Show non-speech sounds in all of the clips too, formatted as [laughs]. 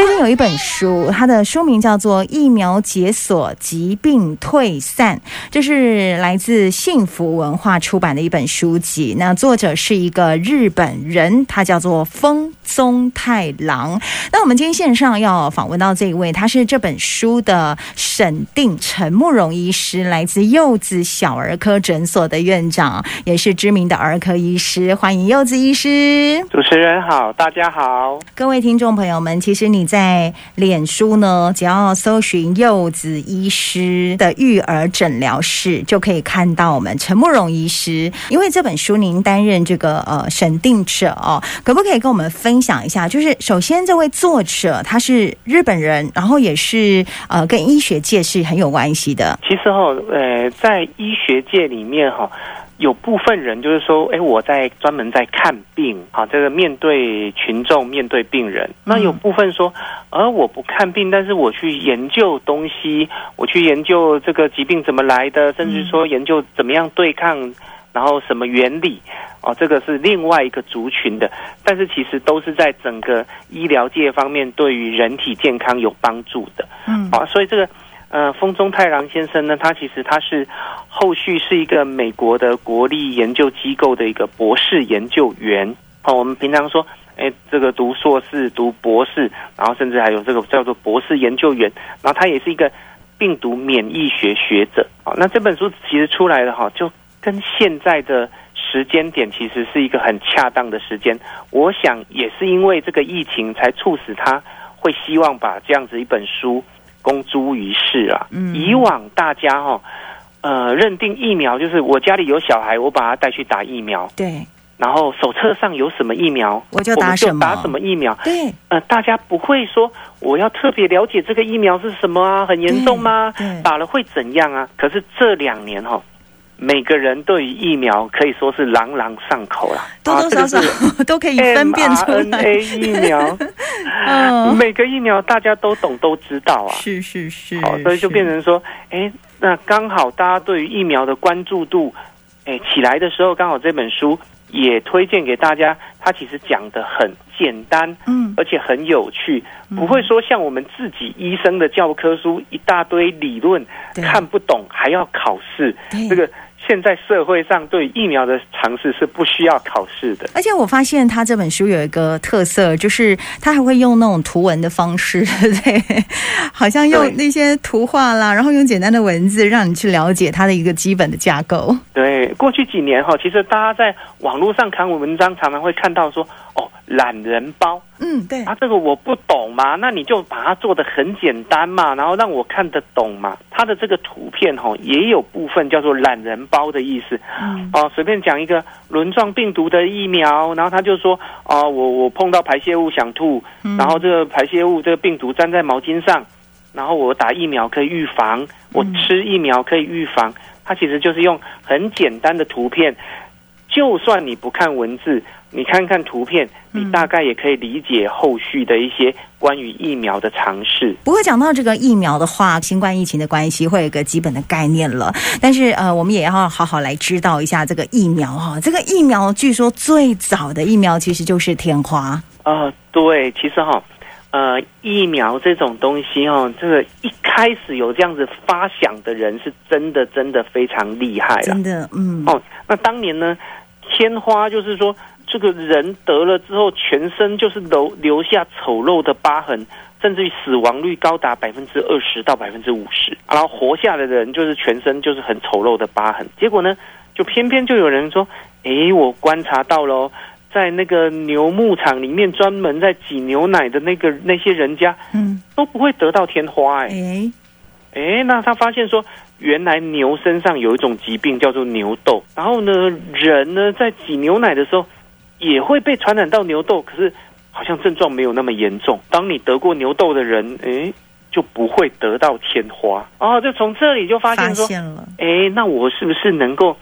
最近有一本书，它的书名叫做《疫苗解锁，疾病退散》，这是来自幸福文化出版的一本书籍。那作者是一个日本人，他叫做风宗太郎。那我们今天线上要访问到这一位，他是这本书的审定陈慕容医师，来自柚子小儿科诊所的院长，也是知名的儿科医师。欢迎柚子医师。主持人好，大家好，各位听众朋友们，其实你在脸书呢，只要搜寻柚子医师的育儿诊疗室，就可以看到我们陈慕容医师。因为这本书您担任这个呃审定者哦，可不可以跟我们分享一下？就是首先这位作者他是日本人，然后也是呃跟医学界是很有关系的。其实哈，呃，在医学界里面哈。有部分人就是说，哎，我在专门在看病，好，这个面对群众，面对病人。那有部分说，而我不看病，但是我去研究东西，我去研究这个疾病怎么来的，甚至说研究怎么样对抗，然后什么原理，哦，这个是另外一个族群的。但是其实都是在整个医疗界方面，对于人体健康有帮助的。嗯，啊，所以这个。呃，风中太郎先生呢，他其实他是后续是一个美国的国立研究机构的一个博士研究员。哦，我们平常说，哎，这个读硕士、读博士，然后甚至还有这个叫做博士研究员。然后他也是一个病毒免疫学学者。哦，那这本书其实出来了哈，就跟现在的时间点其实是一个很恰当的时间。我想也是因为这个疫情，才促使他会希望把这样子一本书。公诸于世啊！以往大家哈，呃，认定疫苗就是我家里有小孩，我把他带去打疫苗。对。然后手册上有什么疫苗，我就打什么，疫苗。对。呃，大家不会说我要特别了解这个疫苗是什么啊，很严重吗？打了会怎样啊？可是这两年哈。每个人对于疫苗可以说是朗朗上口了，多多少少 [laughs] 都可以分辨出来。mRNA 疫苗，[laughs] 嗯，每个疫苗大家都懂都知道啊，是是是，好，所以就变成说，哎，那刚好大家对于疫苗的关注度，哎，起来的时候，刚好这本书也推荐给大家。它其实讲的很简单，嗯，而且很有趣，不会说像我们自己医生的教科书一大堆理论看不懂，还要考试，这个。现在社会上对疫苗的尝试是不需要考试的，而且我发现他这本书有一个特色，就是他还会用那种图文的方式，[laughs] 对，好像用那些图画啦，然后用简单的文字让你去了解它的一个基本的架构。对，过去几年哈，其实大家在网络上看文章，常常会看到说，哦，懒人包。嗯，对啊，这个我不懂嘛，那你就把它做的很简单嘛，然后让我看得懂嘛。它的这个图片哈，也有部分叫做懒人包的意思。嗯，哦，随便讲一个轮状病毒的疫苗，然后他就说，哦，我我碰到排泄物想吐，然后这个排泄物这个病毒粘在毛巾上，然后我打疫苗可以预防，我吃疫苗可以预防。它其实就是用很简单的图片，就算你不看文字。你看看图片，你大概也可以理解后续的一些关于疫苗的尝试。不过讲到这个疫苗的话，新冠疫情的关系会有一个基本的概念了。但是呃，我们也要好好来知道一下这个疫苗哈。这个疫苗据说最早的疫苗其实就是天花。呃，对，其实哈，呃，疫苗这种东西哦，这个一开始有这样子发想的人是真的真的非常厉害了。真的，嗯。哦，那当年呢，天花就是说。这个人得了之后，全身就是留留下丑陋的疤痕，甚至于死亡率高达百分之二十到百分之五十。然后活下来的人就是全身就是很丑陋的疤痕。结果呢，就偏偏就有人说：“诶，我观察到了，在那个牛牧场里面专门在挤牛奶的那个那些人家，嗯，都不会得到天花。”诶，诶，那他发现说，原来牛身上有一种疾病叫做牛痘。然后呢，人呢在挤牛奶的时候。也会被传染到牛痘，可是好像症状没有那么严重。当你得过牛痘的人，诶，就不会得到天花。哦，就从这里就发现说，发现了，诶，那我是不是能够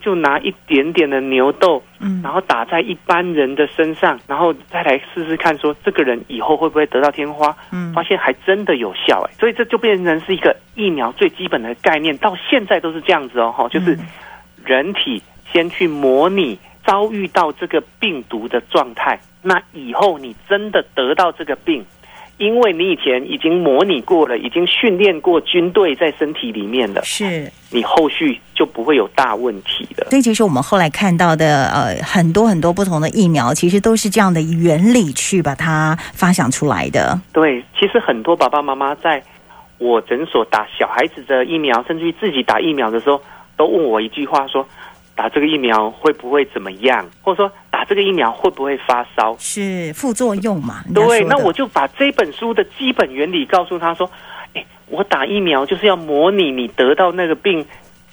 就拿一点点的牛痘，嗯，然后打在一般人的身上，然后再来试试看，说这个人以后会不会得到天花？嗯，发现还真的有效，诶，所以这就变成是一个疫苗最基本的概念，到现在都是这样子哦，就是人体先去模拟。遭遇到这个病毒的状态，那以后你真的得到这个病，因为你以前已经模拟过了，已经训练过军队在身体里面了，是你后续就不会有大问题了。所以其实我们后来看到的呃很多很多不同的疫苗，其实都是这样的原理去把它发想出来的。对，其实很多爸爸妈妈在我诊所打小孩子的疫苗，甚至于自己打疫苗的时候，都问我一句话说。打这个疫苗会不会怎么样？或者说打这个疫苗会不会发烧？是副作用嘛？对，那我就把这本书的基本原理告诉他说：“诶，我打疫苗就是要模拟你得到那个病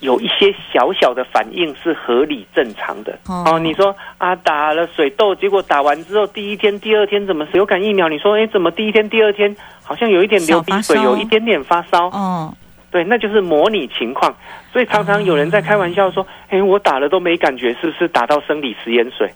有一些小小的反应是合理正常的。哦，哦，你说啊，打了水痘，结果打完之后第一天、第二天怎么流感疫苗？你说哎，怎么第一天、第二天好像有一点流鼻水，有一点点发烧？哦。”对，那就是模拟情况，所以常常有人在开玩笑说：“哎，我打了都没感觉，是不是打到生理食盐水？”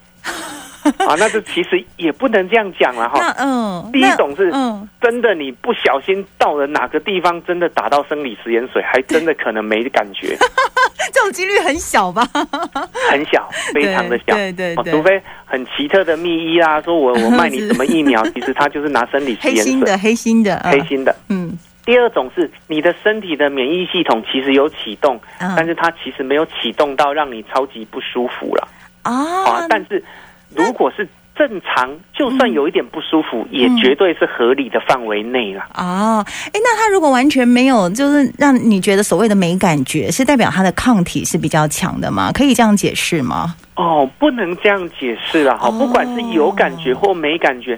啊，那这其实也不能这样讲了哈。嗯，第一种是真的，你不小心到了哪个地方，真的打到生理食盐水，还真的可能没感觉。[laughs] 这种几率很小吧？很小，非常的小。对对对，除非很奇特的密医啊，说我我卖你 [laughs] 什么疫苗，其实他就是拿生理食盐水。黑心的，黑心的，黑心的。嗯。第二种是你的身体的免疫系统其实有启动，嗯、但是它其实没有启动到让你超级不舒服了啊，啊！但是如果是正常，就算有一点不舒服，嗯、也绝对是合理的范围内了啊！哎，那它如果完全没有，就是让你觉得所谓的没感觉，是代表它的抗体是比较强的吗？可以这样解释吗？哦，不能这样解释了哈！不管是有感觉或没感觉，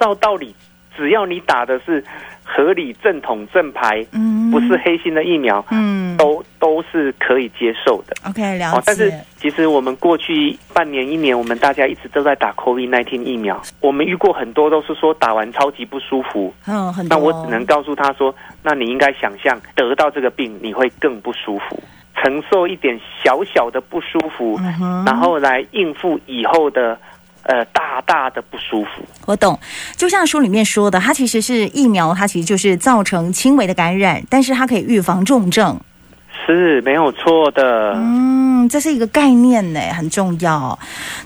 照道理，只要你打的是。合理正统正牌，嗯，不是黑心的疫苗，嗯，都都是可以接受的。OK，了解。但是其实我们过去半年一年，我们大家一直都在打 COVID-19 疫苗，我们遇过很多都是说打完超级不舒服，嗯，很多。那我只能告诉他说，那你应该想象得到这个病你会更不舒服，承受一点小小的不舒服，嗯，然后来应付以后的。呃，大大的不舒服。我懂，就像书里面说的，它其实是疫苗，它其实就是造成轻微的感染，但是它可以预防重症。是没有错的，嗯，这是一个概念呢，很重要。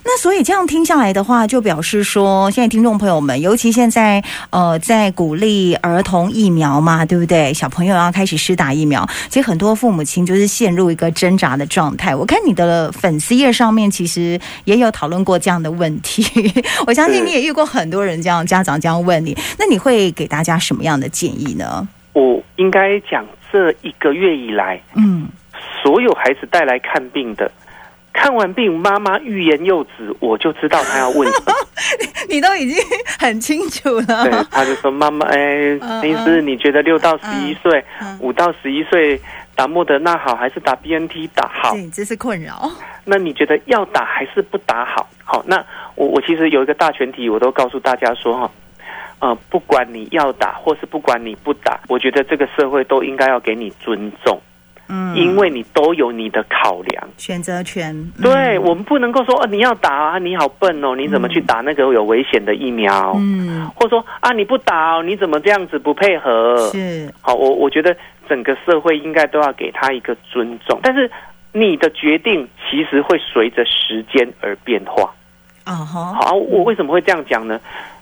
那所以这样听下来的话，就表示说，现在听众朋友们，尤其现在呃，在鼓励儿童疫苗嘛，对不对？小朋友要开始施打疫苗，其实很多父母亲就是陷入一个挣扎的状态。我看你的粉丝页上面，其实也有讨论过这样的问题。[laughs] 我相信你也遇过很多人这样家长这样问你，那你会给大家什么样的建议呢？我应该讲。这一个月以来，嗯，所有孩子带来看病的，看完病，妈妈欲言又止，我就知道他要问什么。[laughs] 你都已经很清楚了。对，他就说：“妈妈，哎，其实你觉得六到十一岁，五到十一岁打莫德纳好，还是打 BNT 打好？这是困扰。那你觉得要打还是不打好？好，那我我其实有一个大前提，我都告诉大家说哈。”呃，不管你要打，或是不管你不打，我觉得这个社会都应该要给你尊重，嗯，因为你都有你的考量，选择权。嗯、对，我们不能够说，哦，你要打啊，你好笨哦，你怎么去打那个有危险的疫苗？嗯，或者说啊，你不打哦，你怎么这样子不配合？是，好，我我觉得整个社会应该都要给他一个尊重，但是你的决定其实会随着时间而变化。啊哈，好，我为什么会这样讲呢？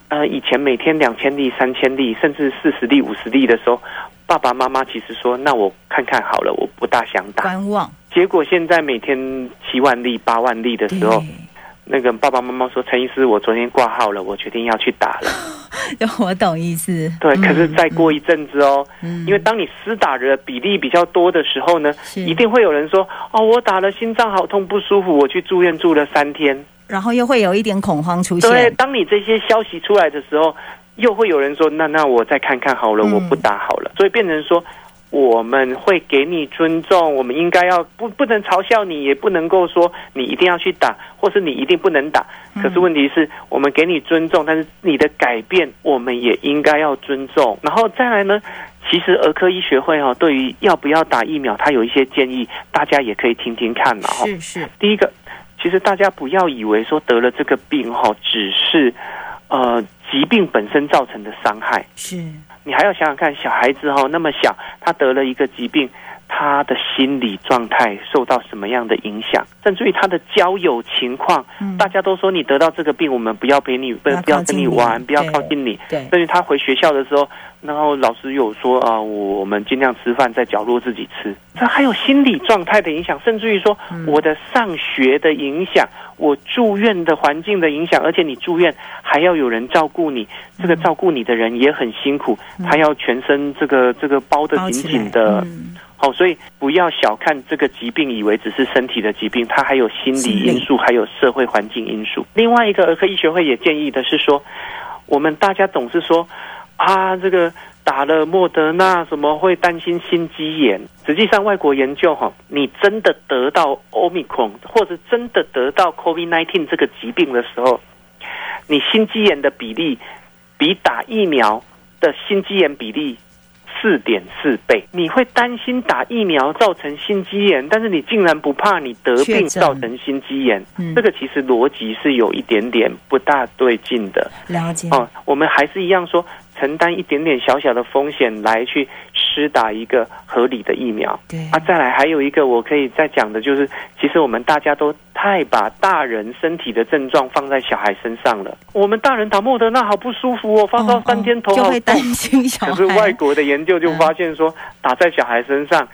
呃，以前每天两千例、三千例，甚至四十例、五十例的时候，爸爸妈妈其实说：“那我看看好了，我不大想打。”观望。结果现在每天七万例、八万例的时候，那个爸爸妈妈说：“陈医师，我昨天挂号了，我决定要去打了。[laughs] ”我懂意思。对，可是再过一阵子哦，嗯、因为当你施打的比例比较多的时候呢，一定会有人说：“哦，我打了，心脏好痛不舒服，我去住院住了三天。”然后又会有一点恐慌出现。对，当你这些消息出来的时候，又会有人说：“那那我再看看好了，我不打好了。”所以变成说，我们会给你尊重，我们应该要不不能嘲笑你，也不能够说你一定要去打，或是你一定不能打。可是问题是我们给你尊重，但是你的改变，我们也应该要尊重。然后再来呢，其实儿科医学会哈，对于要不要打疫苗，它有一些建议，大家也可以听听看嘛。是是，第一个。其实大家不要以为说得了这个病哈，只是呃疾病本身造成的伤害。是，你还要想想看，小孩子哈那么小，他得了一个疾病，他的心理状态受到什么样的影响，甚至于他的交友情况，嗯、大家都说你得到这个病，我们不要陪你，不要不要跟你玩，不要靠近你。对，甚至他回学校的时候，然后老师有说啊，我们尽量吃饭在角落自己吃。这还有心理状态的影响，甚至于说我的上学的影响，我住院的环境的影响，而且你住院还要有人照顾你，这个照顾你的人也很辛苦，他要全身这个这个包得紧紧的。好，所以不要小看这个疾病，以为只是身体的疾病，它还有心理因素，还有社会环境因素。另外一个儿科医学会也建议的是说，我们大家总是说啊，这个打了莫德纳什么会担心心肌炎。实际上，外国研究哈，你真的得到 Omicron 或者真的得到 COVID-19 这个疾病的时候，你心肌炎的比例比打疫苗的心肌炎比例。四点四倍，你会担心打疫苗造成心肌炎，但是你竟然不怕你得病造成心肌炎，嗯、这个其实逻辑是有一点点不大对劲的。了解哦，我们还是一样说。承担一点点小小的风险来去施打一个合理的疫苗。对啊，再来还有一个我可以再讲的，就是其实我们大家都太把大人身体的症状放在小孩身上了。我们大人打莫德纳好不舒服哦，发烧三天头好痛，就会担心小孩。[laughs] 可是外国的研究就发现说，打在小孩身上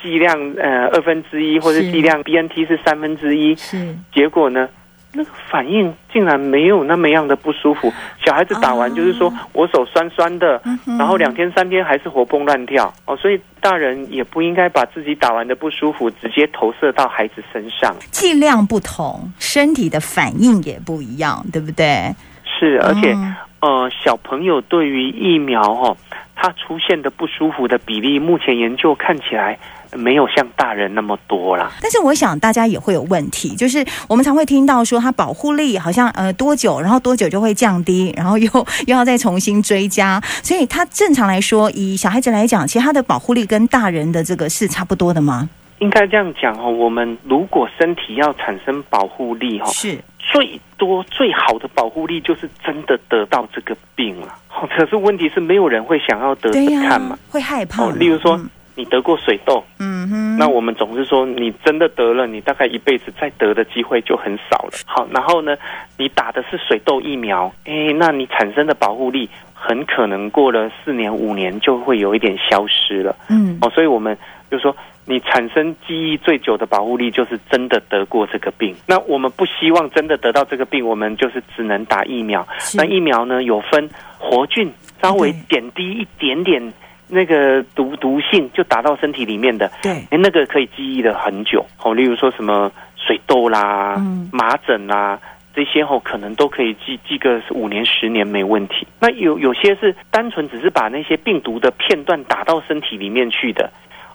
剂量呃二分之一，或者剂量 BNT 是三分之一，是结果呢？那个反应竟然没有那么样的不舒服，小孩子打完就是说我手酸酸的，然后两天三天还是活蹦乱跳哦，所以大人也不应该把自己打完的不舒服直接投射到孩子身上。剂量不同，身体的反应也不一样，对不对？是，而且呃，小朋友对于疫苗哦，他出现的不舒服的比例，目前研究看起来。没有像大人那么多啦，但是我想大家也会有问题，就是我们常会听到说它保护力好像呃多久，然后多久就会降低，然后又又要再重新追加，所以它正常来说，以小孩子来讲，其实它的保护力跟大人的这个是差不多的吗？应该这样讲哦，我们如果身体要产生保护力哈，是最多最好的保护力就是真的得到这个病了。可是问题是没有人会想要得得看嘛，会害怕。例如说。嗯你得过水痘，嗯哼，那我们总是说你真的得了，你大概一辈子再得的机会就很少了。好，然后呢，你打的是水痘疫苗，诶，那你产生的保护力很可能过了四年五年就会有一点消失了。嗯，哦，所以我们就说，你产生记忆最久的保护力就是真的得过这个病。那我们不希望真的得到这个病，我们就是只能打疫苗。那疫苗呢，有分活菌，稍微点滴一点点。那个毒毒性就打到身体里面的，对，那个可以记忆的很久。哦，例如说什么水痘啦、嗯、麻疹啦这些，哦，可能都可以记记个五年、十年没问题。那有有些是单纯只是把那些病毒的片段打到身体里面去的，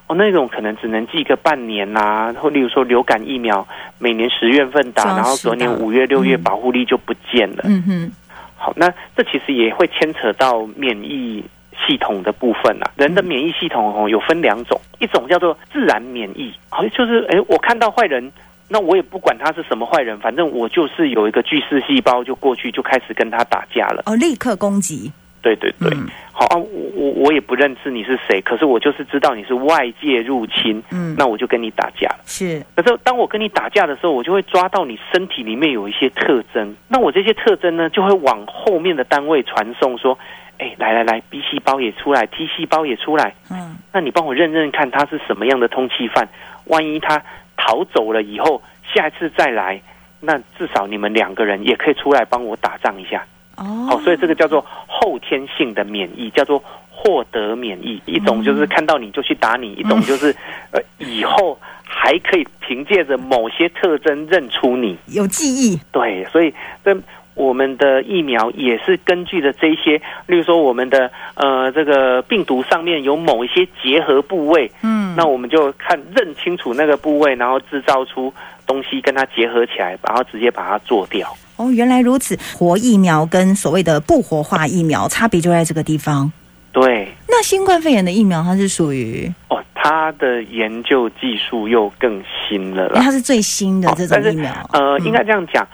哦，那种可能只能记个半年呐。或例如说流感疫苗，每年十月份打，然后隔年五月、六月保护力就不见了。嗯哼，好，那这其实也会牵扯到免疫。系统的部分啊，人的免疫系统哦有分两种，一种叫做自然免疫，好像就是哎，我看到坏人，那我也不管他是什么坏人，反正我就是有一个巨噬细胞就过去就开始跟他打架了，哦，立刻攻击。对对对，嗯、好啊，我我我也不认识你是谁，可是我就是知道你是外界入侵，嗯，那我就跟你打架了。是，可是当我跟你打架的时候，我就会抓到你身体里面有一些特征，那我这些特征呢，就会往后面的单位传送说。哎，来来来，B 细胞也出来，T 细胞也出来。嗯，那你帮我认认看，它是什么样的通气犯？万一他逃走了以后，下一次再来，那至少你们两个人也可以出来帮我打仗一下。哦，好，所以这个叫做后天性的免疫，叫做获得免疫。一种就是看到你就去打你，一种就是呃以后还可以凭借着某些特征认出你，有记忆。对，所以这。我们的疫苗也是根据着这些，例如说我们的呃这个病毒上面有某一些结合部位，嗯，那我们就看认清楚那个部位，然后制造出东西跟它结合起来，然后直接把它做掉。哦，原来如此，活疫苗跟所谓的不活化疫苗差别就在这个地方。对，那新冠肺炎的疫苗它是属于哦，它的研究技术又更新了啦，它是最新的这种疫苗。哦、呃，应该这样讲。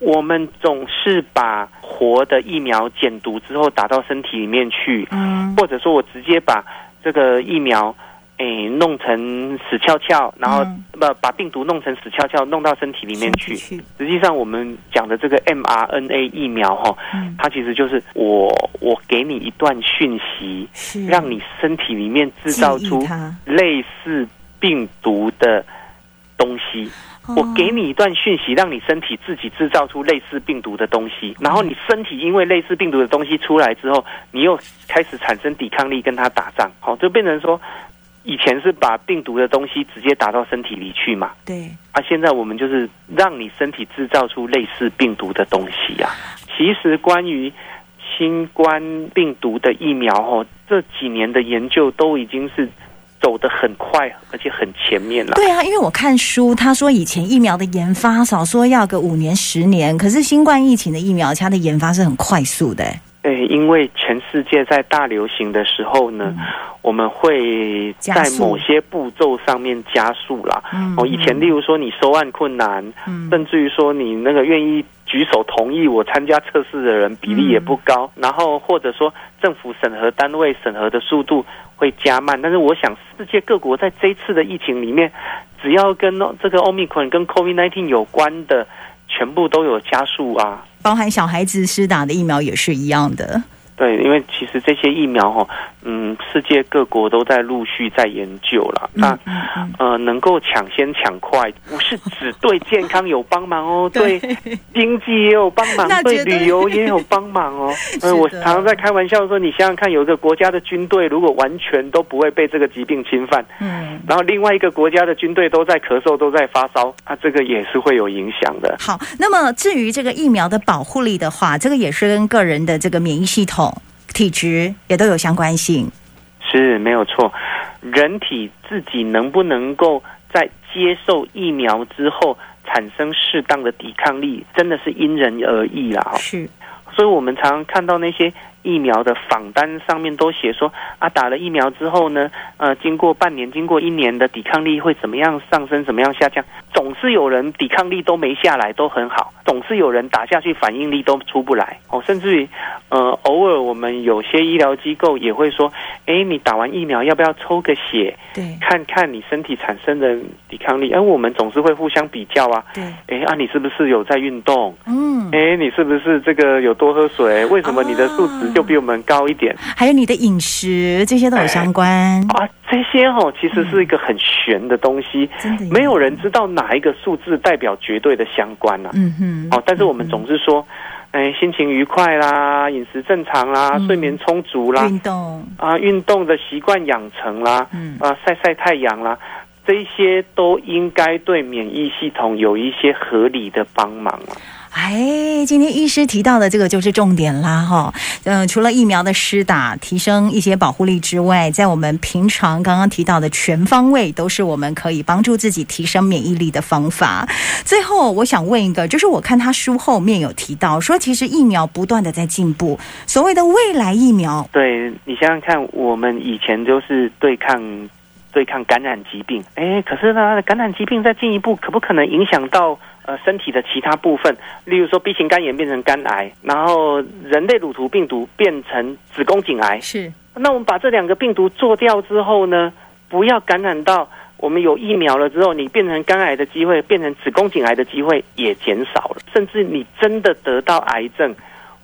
嗯我们总是把活的疫苗减毒之后打到身体里面去，嗯，或者说我直接把这个疫苗诶弄成死翘翘，然后不、嗯、把病毒弄成死翘翘，弄到身体里面去。实际上，我们讲的这个 mRNA 疫苗哈，嗯、它其实就是我我给你一段讯息，是。让你身体里面制造出类似病毒的东西。我给你一段讯息，让你身体自己制造出类似病毒的东西，然后你身体因为类似病毒的东西出来之后，你又开始产生抵抗力跟它打仗，好，就变成说，以前是把病毒的东西直接打到身体里去嘛，对，啊，现在我们就是让你身体制造出类似病毒的东西啊。其实关于新冠病毒的疫苗，哦，这几年的研究都已经是。走得很快，而且很前面了。对啊，因为我看书，他说以前疫苗的研发少说要个五年、十年，可是新冠疫情的疫苗，它的研发是很快速的。对，因为全世界在大流行的时候呢，嗯、我们会在某些步骤上面加速啦。哦，以前例如说你收案困难，嗯、甚至于说你那个愿意举手同意我参加测试的人比例也不高，嗯、然后或者说政府审核单位审核的速度会加慢。但是我想，世界各国在这一次的疫情里面，只要跟这个 Omicron 跟 COVID-19 有关的，全部都有加速啊。包含小孩子施打的疫苗也是一样的。对，因为其实这些疫苗哈，嗯，世界各国都在陆续在研究了。那、嗯嗯嗯、呃，能够抢先抢快，不是只对健康有帮忙哦，[laughs] 对经济也有帮忙，对旅游也有帮忙哦。[laughs] 呃，我常常在开玩笑说，你想想看，有一个国家的军队如果完全都不会被这个疾病侵犯，嗯，然后另外一个国家的军队都在咳嗽、都在发烧，啊，这个也是会有影响的。好，那么至于这个疫苗的保护力的话，这个也是跟个人的这个免疫系统。体质也都有相关性，是没有错。人体自己能不能够在接受疫苗之后产生适当的抵抗力，真的是因人而异啦。是，所以我们常常看到那些。疫苗的访单上面都写说啊，打了疫苗之后呢，呃，经过半年、经过一年的抵抗力会怎么样上升、怎么样下降？总是有人抵抗力都没下来，都很好；总是有人打下去反应力都出不来。哦，甚至于呃，偶尔我们有些医疗机构也会说，哎，你打完疫苗要不要抽个血？对，看看你身体产生的抵抗力。而我们总是会互相比较啊。对，哎啊，你是不是有在运动？嗯，哎，你是不是这个有多喝水？为什么你的数值？就比我们高一点，还有你的饮食，这些都有相关啊。这些哦，其实是一个很玄的东西，没有人知道哪一个数字代表绝对的相关啊。嗯哼，哦，但是我们总是说，哎，心情愉快啦，饮食正常啦，嗯、睡眠充足啦，运动。啊，运动的习惯养成啦，嗯。啊，晒晒太阳啦，这些都应该对免疫系统有一些合理的帮忙啊。哎，今天医师提到的这个就是重点啦，哈，嗯，除了疫苗的施打，提升一些保护力之外，在我们平常刚刚提到的全方位，都是我们可以帮助自己提升免疫力的方法。最后，我想问一个，就是我看他书后面有提到说，其实疫苗不断的在进步，所谓的未来疫苗，对，你想想看，我们以前就是对抗对抗感染疾病，哎，可是呢，感染疾病再进一步，可不可能影响到？呃，身体的其他部分，例如说 B 型肝炎变成肝癌，然后人类乳头病毒变成子宫颈癌。是，那我们把这两个病毒做掉之后呢，不要感染到我们有疫苗了之后，你变成肝癌的机会，变成子宫颈癌的机会也减少了，甚至你真的得到癌症。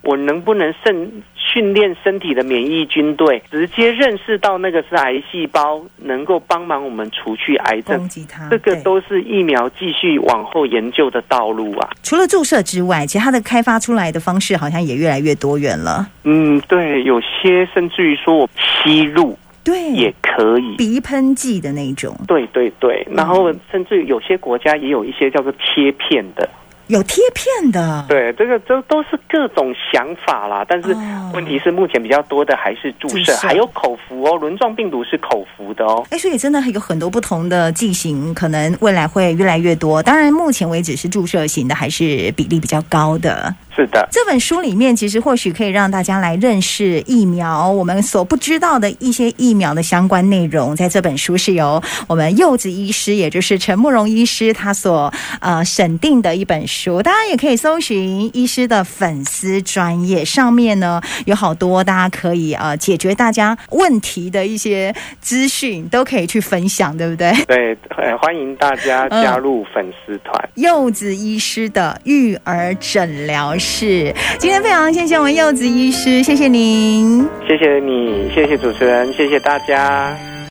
我能不能训训练身体的免疫军队，直接认识到那个是癌细胞，能够帮忙我们除去癌症？这个都是疫苗继续往后研究的道路啊。除了注射之外，其他的开发出来的方式好像也越来越多元了。嗯，对，有些甚至于说我吸入，对，也可以鼻喷剂的那种。对对对，然后甚至有些国家也有一些叫做贴片的。有贴片的，对，这个都都是各种想法啦。但是问题是，目前比较多的还是注射，哦、还有口服哦。轮状病毒是口服的哦。哎，所以真的有很多不同的剂型，可能未来会越来越多。当然，目前为止是注射型的，还是比例比较高的。是的，这本书里面其实或许可以让大家来认识疫苗，我们所不知道的一些疫苗的相关内容，在这本书是由我们柚子医师，也就是陈慕容医师他所呃审定的一本书。大家也可以搜寻医师的粉丝专业，上面呢有好多大家可以呃解决大家问题的一些资讯，都可以去分享，对不对？对，欢迎大家加入粉丝团。嗯，柚子医师的育儿诊疗是，今天非常谢谢我们柚子医师，谢谢您，谢谢你，谢谢主持人，谢谢大家。